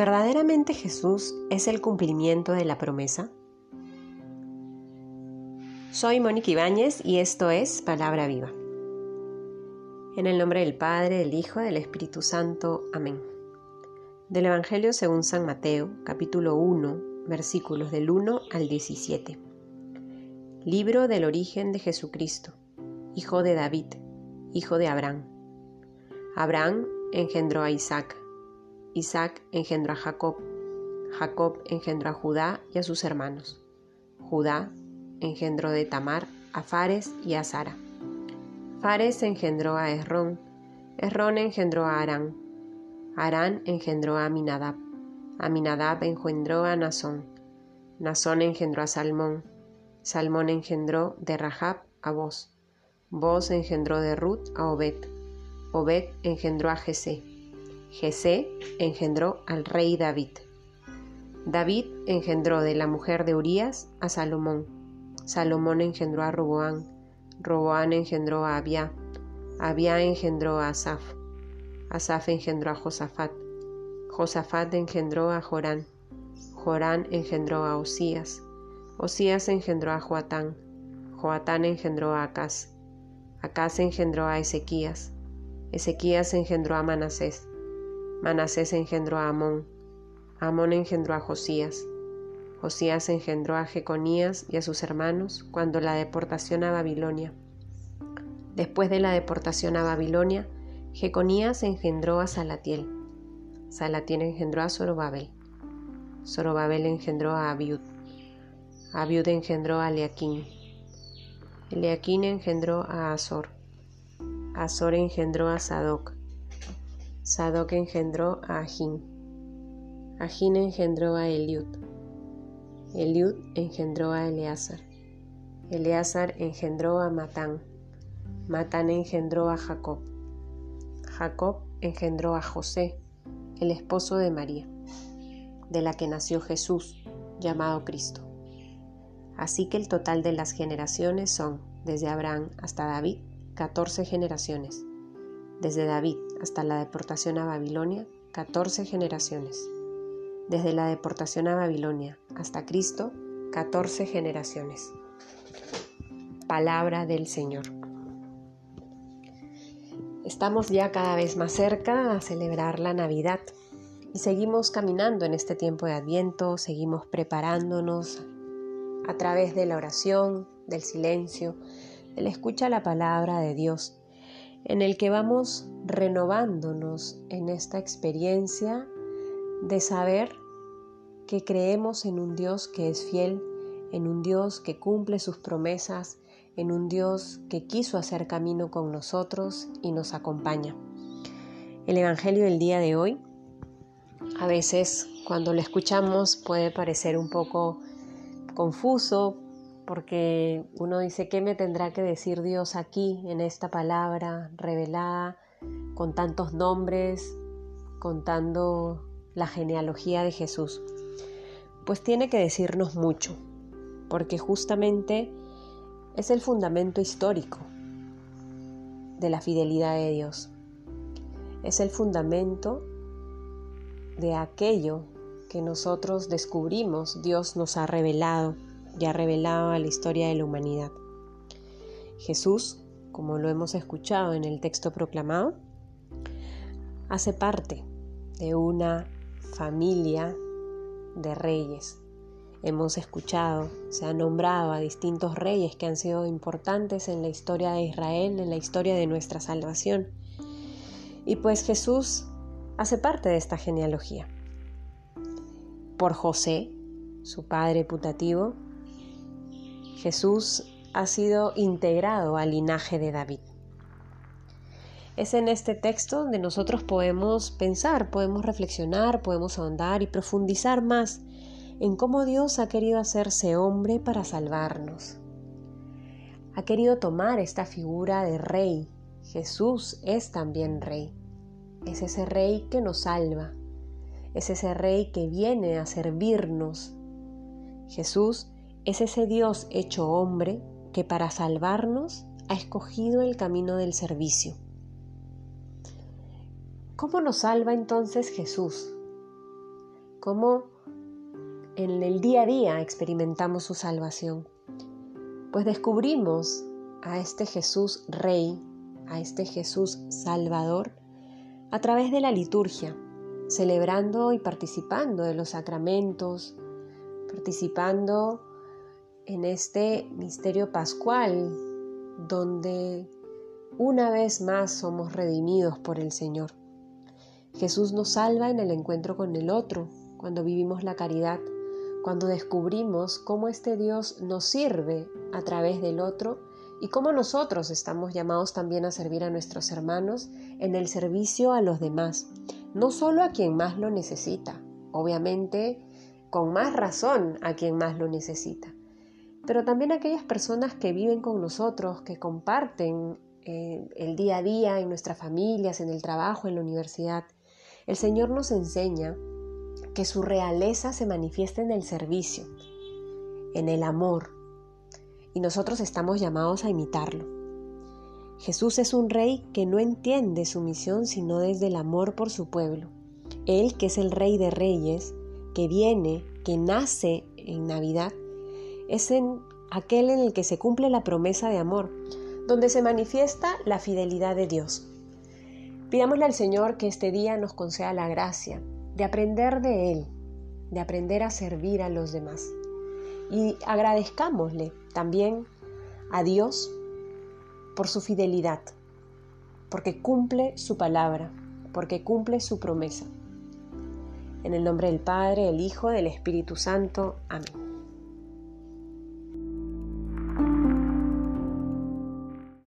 ¿Verdaderamente Jesús es el cumplimiento de la promesa? Soy Mónica Ibáñez y esto es Palabra Viva. En el nombre del Padre, del Hijo, del Espíritu Santo. Amén. Del Evangelio según San Mateo, capítulo 1, versículos del 1 al 17. Libro del origen de Jesucristo, hijo de David, hijo de Abraham. Abraham engendró a Isaac Isaac engendró a Jacob, Jacob engendró a Judá y a sus hermanos. Judá engendró de Tamar a Fares y a Sara. Fares engendró a Esrón, Esrón engendró a Arán, Arán engendró a Aminadab, Aminadab engendró a Nazón, Nazón engendró a Salmón, Salmón engendró de Rahab a Boz, Boz engendró de Ruth a Obed, Obed engendró a Jesé, Jesé engendró al rey David. David engendró de la mujer de Urías a Salomón. Salomón engendró a Roboán. Roboán engendró a Abia. Abia engendró a Asaf. Asaf engendró a Josafat. Josafat engendró a Jorán. Jorán engendró a Osías. Osías engendró a Joatán. Joatán engendró a Acaz. Acaz engendró a Ezequías. Ezequías engendró a Manasés. Manasés engendró a Amón, Amón engendró a Josías, Josías engendró a Jeconías y a sus hermanos cuando la deportación a Babilonia. Después de la deportación a Babilonia, Jeconías engendró a Salatiel, Salatiel engendró a Zorobabel, Zorobabel engendró a Abiud, Abiud engendró a Eliaquín, Eliaquín engendró a Azor, Azor engendró a Sadoc, Sadoc engendró a Ajín. Ajín engendró a Eliud. Eliud engendró a Eleazar. Eleazar engendró a Matán. Matán engendró a Jacob. Jacob engendró a José, el esposo de María, de la que nació Jesús, llamado Cristo. Así que el total de las generaciones son, desde Abraham hasta David, 14 generaciones. Desde David hasta la deportación a Babilonia, 14 generaciones. Desde la deportación a Babilonia hasta Cristo, 14 generaciones. Palabra del Señor. Estamos ya cada vez más cerca a celebrar la Navidad y seguimos caminando en este tiempo de Adviento, seguimos preparándonos a través de la oración, del silencio, de la escucha a la palabra de Dios en el que vamos renovándonos en esta experiencia de saber que creemos en un Dios que es fiel, en un Dios que cumple sus promesas, en un Dios que quiso hacer camino con nosotros y nos acompaña. El Evangelio del día de hoy, a veces cuando lo escuchamos puede parecer un poco confuso, porque uno dice, ¿qué me tendrá que decir Dios aquí en esta palabra revelada con tantos nombres, contando la genealogía de Jesús? Pues tiene que decirnos mucho, porque justamente es el fundamento histórico de la fidelidad de Dios. Es el fundamento de aquello que nosotros descubrimos, Dios nos ha revelado ya revelado a la historia de la humanidad. Jesús, como lo hemos escuchado en el texto proclamado, hace parte de una familia de reyes. Hemos escuchado, se ha nombrado a distintos reyes que han sido importantes en la historia de Israel, en la historia de nuestra salvación. Y pues Jesús hace parte de esta genealogía. Por José, su padre putativo, Jesús ha sido integrado al linaje de David. Es en este texto donde nosotros podemos pensar, podemos reflexionar, podemos ahondar y profundizar más en cómo Dios ha querido hacerse hombre para salvarnos. Ha querido tomar esta figura de rey. Jesús es también rey. Es ese rey que nos salva. Es ese rey que viene a servirnos. Jesús es ese Dios hecho hombre que para salvarnos ha escogido el camino del servicio. ¿Cómo nos salva entonces Jesús? cómo en el día a día experimentamos su salvación. Pues descubrimos a este Jesús Rey, a este Jesús Salvador, a través de la liturgia, celebrando y participando de los sacramentos, participando en este misterio pascual, donde una vez más somos redimidos por el Señor. Jesús nos salva en el encuentro con el otro, cuando vivimos la caridad, cuando descubrimos cómo este Dios nos sirve a través del otro y cómo nosotros estamos llamados también a servir a nuestros hermanos en el servicio a los demás, no solo a quien más lo necesita, obviamente con más razón a quien más lo necesita, pero también aquellas personas que viven con nosotros, que comparten eh, el día a día en nuestras familias, en el trabajo, en la universidad. El Señor nos enseña que su realeza se manifiesta en el servicio, en el amor, y nosotros estamos llamados a imitarlo. Jesús es un rey que no entiende su misión sino desde el amor por su pueblo. Él, que es el rey de reyes, que viene, que nace en Navidad, es en aquel en el que se cumple la promesa de amor, donde se manifiesta la fidelidad de Dios. Pidámosle al Señor que este día nos conceda la gracia de aprender de Él, de aprender a servir a los demás. Y agradezcámosle también a Dios por su fidelidad, porque cumple su palabra, porque cumple su promesa. En el nombre del Padre, del Hijo, del Espíritu Santo. Amén.